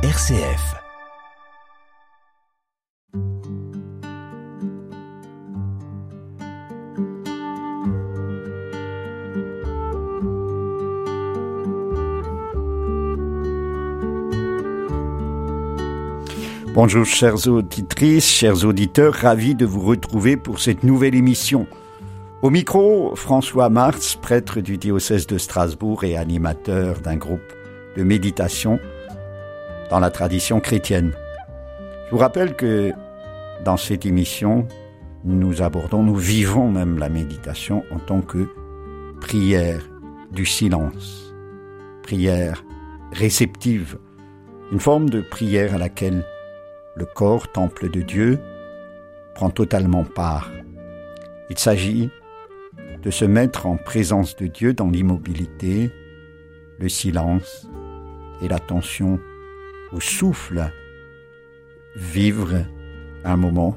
RCF. Bonjour chères auditrices, chers auditeurs, ravi de vous retrouver pour cette nouvelle émission. Au micro, François Marx, prêtre du diocèse de Strasbourg et animateur d'un groupe de méditation dans la tradition chrétienne. Je vous rappelle que dans cette émission, nous abordons, nous vivons même la méditation en tant que prière du silence, prière réceptive, une forme de prière à laquelle le corps, temple de Dieu, prend totalement part. Il s'agit de se mettre en présence de Dieu dans l'immobilité, le silence et l'attention au souffle. Vivre un moment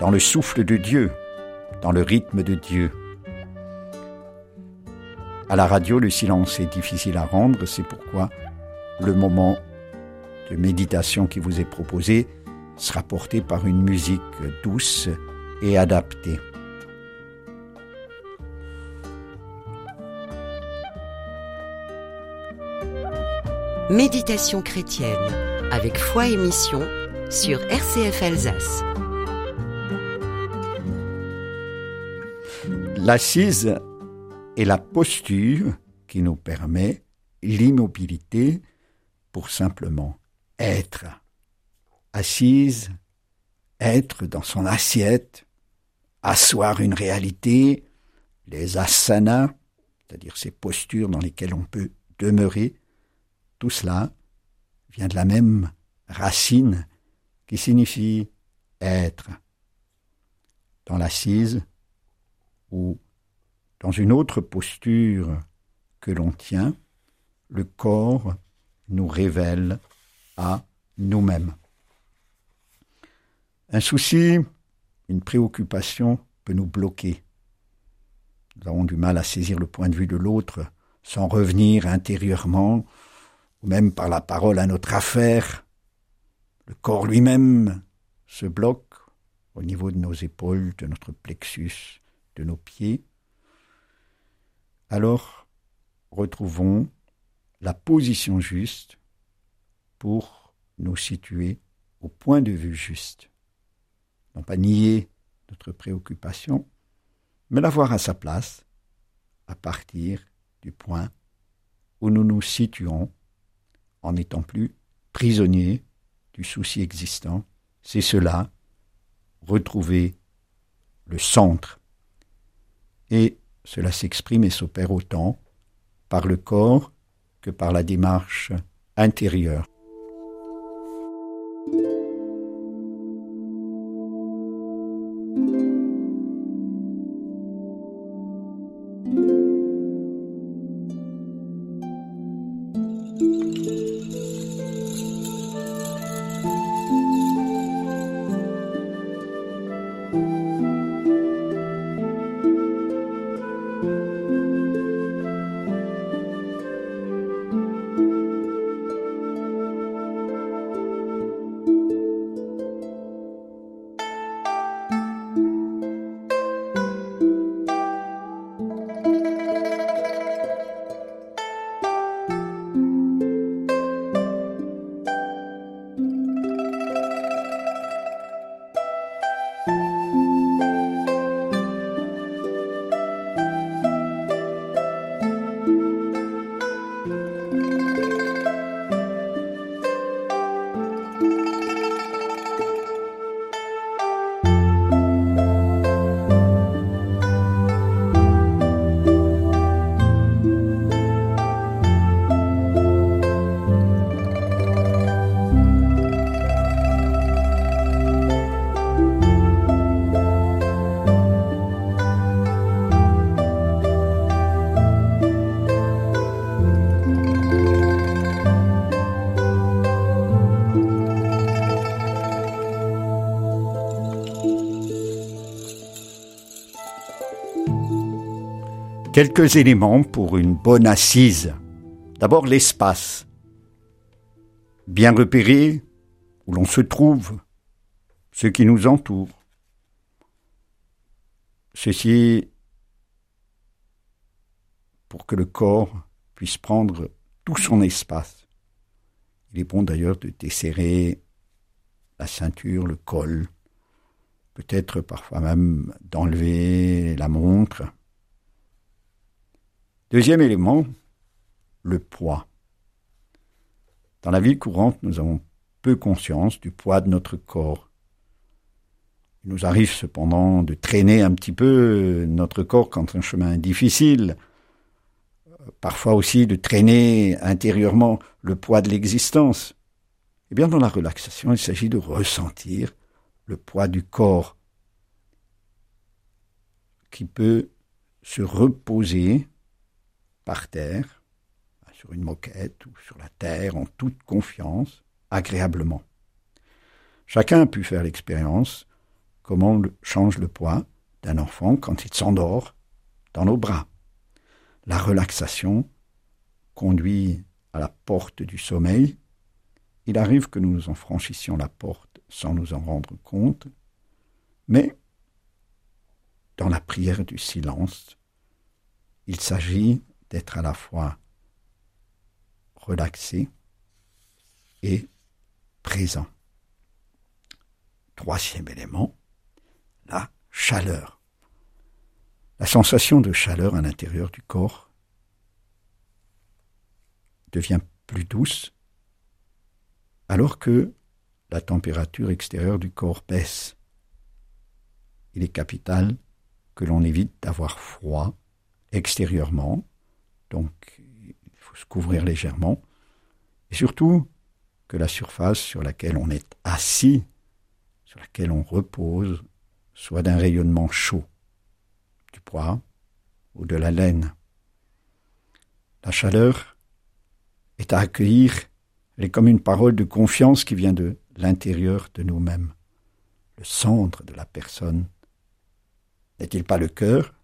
dans le souffle de Dieu, dans le rythme de Dieu. À la radio, le silence est difficile à rendre, c'est pourquoi le moment de méditation qui vous est proposé sera porté par une musique douce et adaptée. Méditation chrétienne avec foi et mission sur RCF Alsace. L'assise est la posture qui nous permet l'immobilité pour simplement être. Assise, être dans son assiette, asseoir une réalité, les asanas, c'est-à-dire ces postures dans lesquelles on peut demeurer, tout cela vient de la même racine qui signifie être. Dans l'assise ou dans une autre posture que l'on tient, le corps nous révèle à nous-mêmes. Un souci, une préoccupation peut nous bloquer. Nous avons du mal à saisir le point de vue de l'autre sans revenir intérieurement même par la parole à notre affaire, le corps lui-même se bloque au niveau de nos épaules, de notre plexus, de nos pieds, alors retrouvons la position juste pour nous situer au point de vue juste. Non pas nier notre préoccupation, mais la voir à sa place, à partir du point où nous nous situons en n'étant plus prisonnier du souci existant, c'est cela, retrouver le centre. Et cela s'exprime et s'opère autant par le corps que par la démarche intérieure. Quelques éléments pour une bonne assise. D'abord l'espace. bien repérer où l'on se trouve, ce qui nous entoure. Ceci pour que le corps puisse prendre tout son espace. Il est bon d'ailleurs de desserrer la ceinture, le col, peut-être parfois même d'enlever la montre. Deuxième élément, le poids. Dans la vie courante, nous avons peu conscience du poids de notre corps. Il nous arrive cependant de traîner un petit peu notre corps quand un chemin est difficile, parfois aussi de traîner intérieurement le poids de l'existence. Eh bien, dans la relaxation, il s'agit de ressentir le poids du corps qui peut se reposer par terre, sur une moquette ou sur la terre en toute confiance, agréablement. Chacun a pu faire l'expérience comment change le poids d'un enfant quand il s'endort dans nos bras. La relaxation conduit à la porte du sommeil. Il arrive que nous en franchissions la porte sans nous en rendre compte, mais dans la prière du silence, il s'agit d'être à la fois relaxé et présent. Troisième élément, la chaleur. La sensation de chaleur à l'intérieur du corps devient plus douce alors que la température extérieure du corps baisse. Il est capital que l'on évite d'avoir froid extérieurement, donc il faut se couvrir légèrement, et surtout que la surface sur laquelle on est assis, sur laquelle on repose, soit d'un rayonnement chaud, du poids ou de la laine. La chaleur est à accueillir, elle est comme une parole de confiance qui vient de l'intérieur de nous-mêmes, le centre de la personne. N'est-il pas le cœur,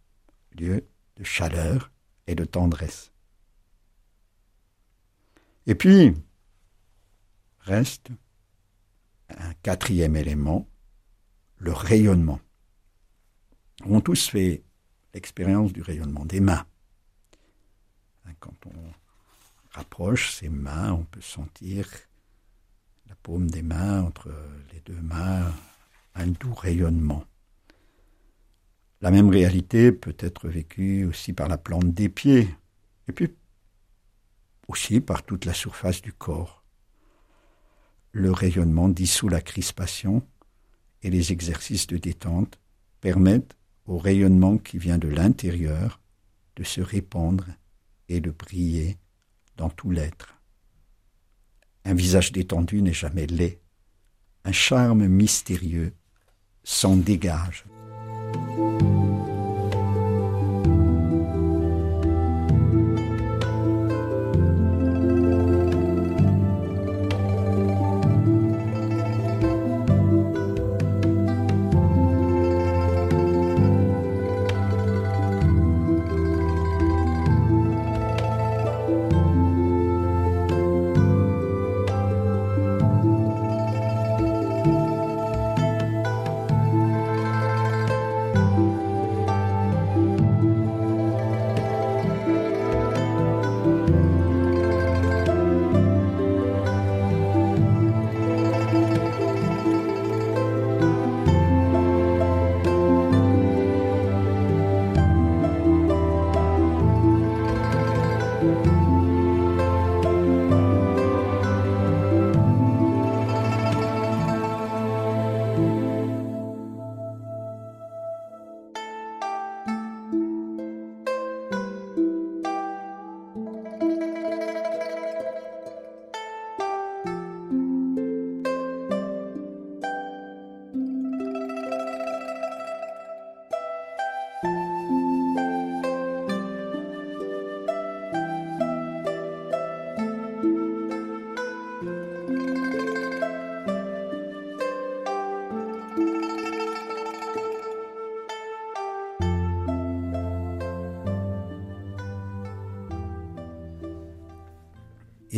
lieu de chaleur et de tendresse Et puis, reste un quatrième élément, le rayonnement. On a tous fait l'expérience du rayonnement des mains. Hein, quand on rapproche ses mains, on peut sentir la paume des mains entre les deux mains, un doux rayonnement. La même réalité peut être vécue aussi par la plante des pieds, et puis aussi par toute la surface du corps. Le rayonnement dissout la crispation et les exercices de détente permettent au rayonnement qui vient de l'intérieur de se répandre et de briller dans tout l'être. Un visage détendu n'est jamais laid. Un charme mystérieux s'en dégage. Thank you.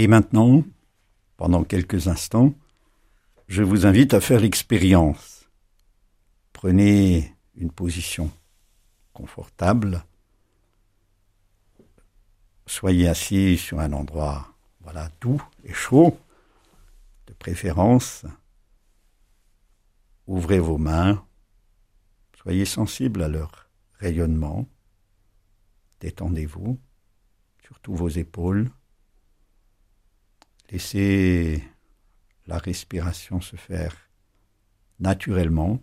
Et maintenant, Pendant quelques instants, je vous invite à faire l'expérience. Prenez une position confortable. Soyez assis sur un endroit voilà doux et chaud, de préférence. Ouvrez vos mains, soyez sensibles à leur rayonnement. Détendez-vous, surtout vos épaules. Laissez la respiration se faire naturellement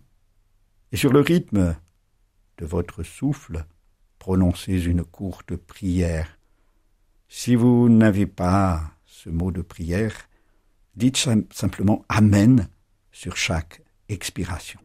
et sur le rythme de votre souffle, prononcez une courte prière. Si vous n'avez pas ce mot de prière, dites simplement Amen sur chaque expiration.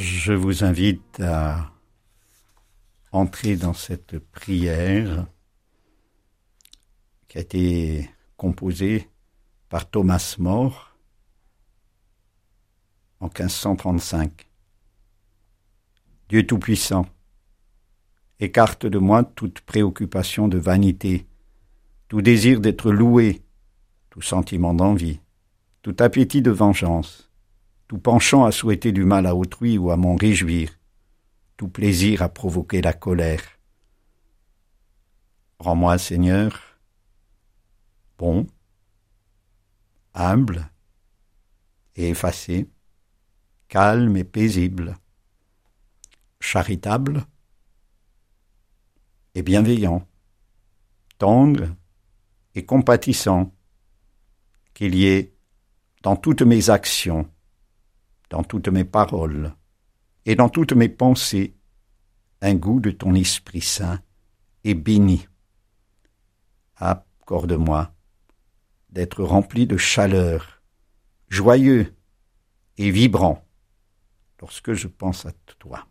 Je vous invite à entrer dans cette prière qui a été composée par Thomas More en 1535. Dieu Tout-Puissant, écarte de moi toute préoccupation de vanité, tout désir d'être loué, tout sentiment d'envie, tout appétit de vengeance tout penchant à souhaiter du mal à autrui ou à m'en réjouir, tout plaisir à provoquer la colère. Rends-moi, Seigneur, bon, humble et effacé, calme et paisible, charitable et bienveillant, tendre et compatissant, qu'il y ait dans toutes mes actions dans toutes mes paroles et dans toutes mes pensées un goût de ton Esprit Saint et béni. Accorde-moi d'être rempli de chaleur, joyeux et vibrant lorsque je pense à toi.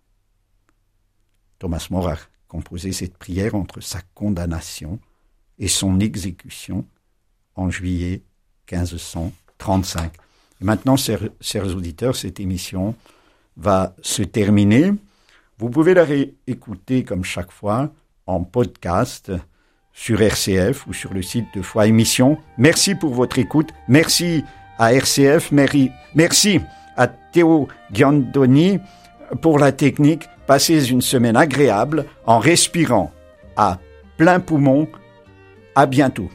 Thomas More a composé cette prière entre sa condamnation et son exécution en juillet 1535 maintenant, chers, auditeurs, cette émission va se terminer. Vous pouvez la réécouter comme chaque fois en podcast sur RCF ou sur le site de Foi Émission. Merci pour votre écoute. Merci à RCF. Merci à Théo Giandoni pour la technique. Passez une semaine agréable en respirant à plein poumon. À bientôt.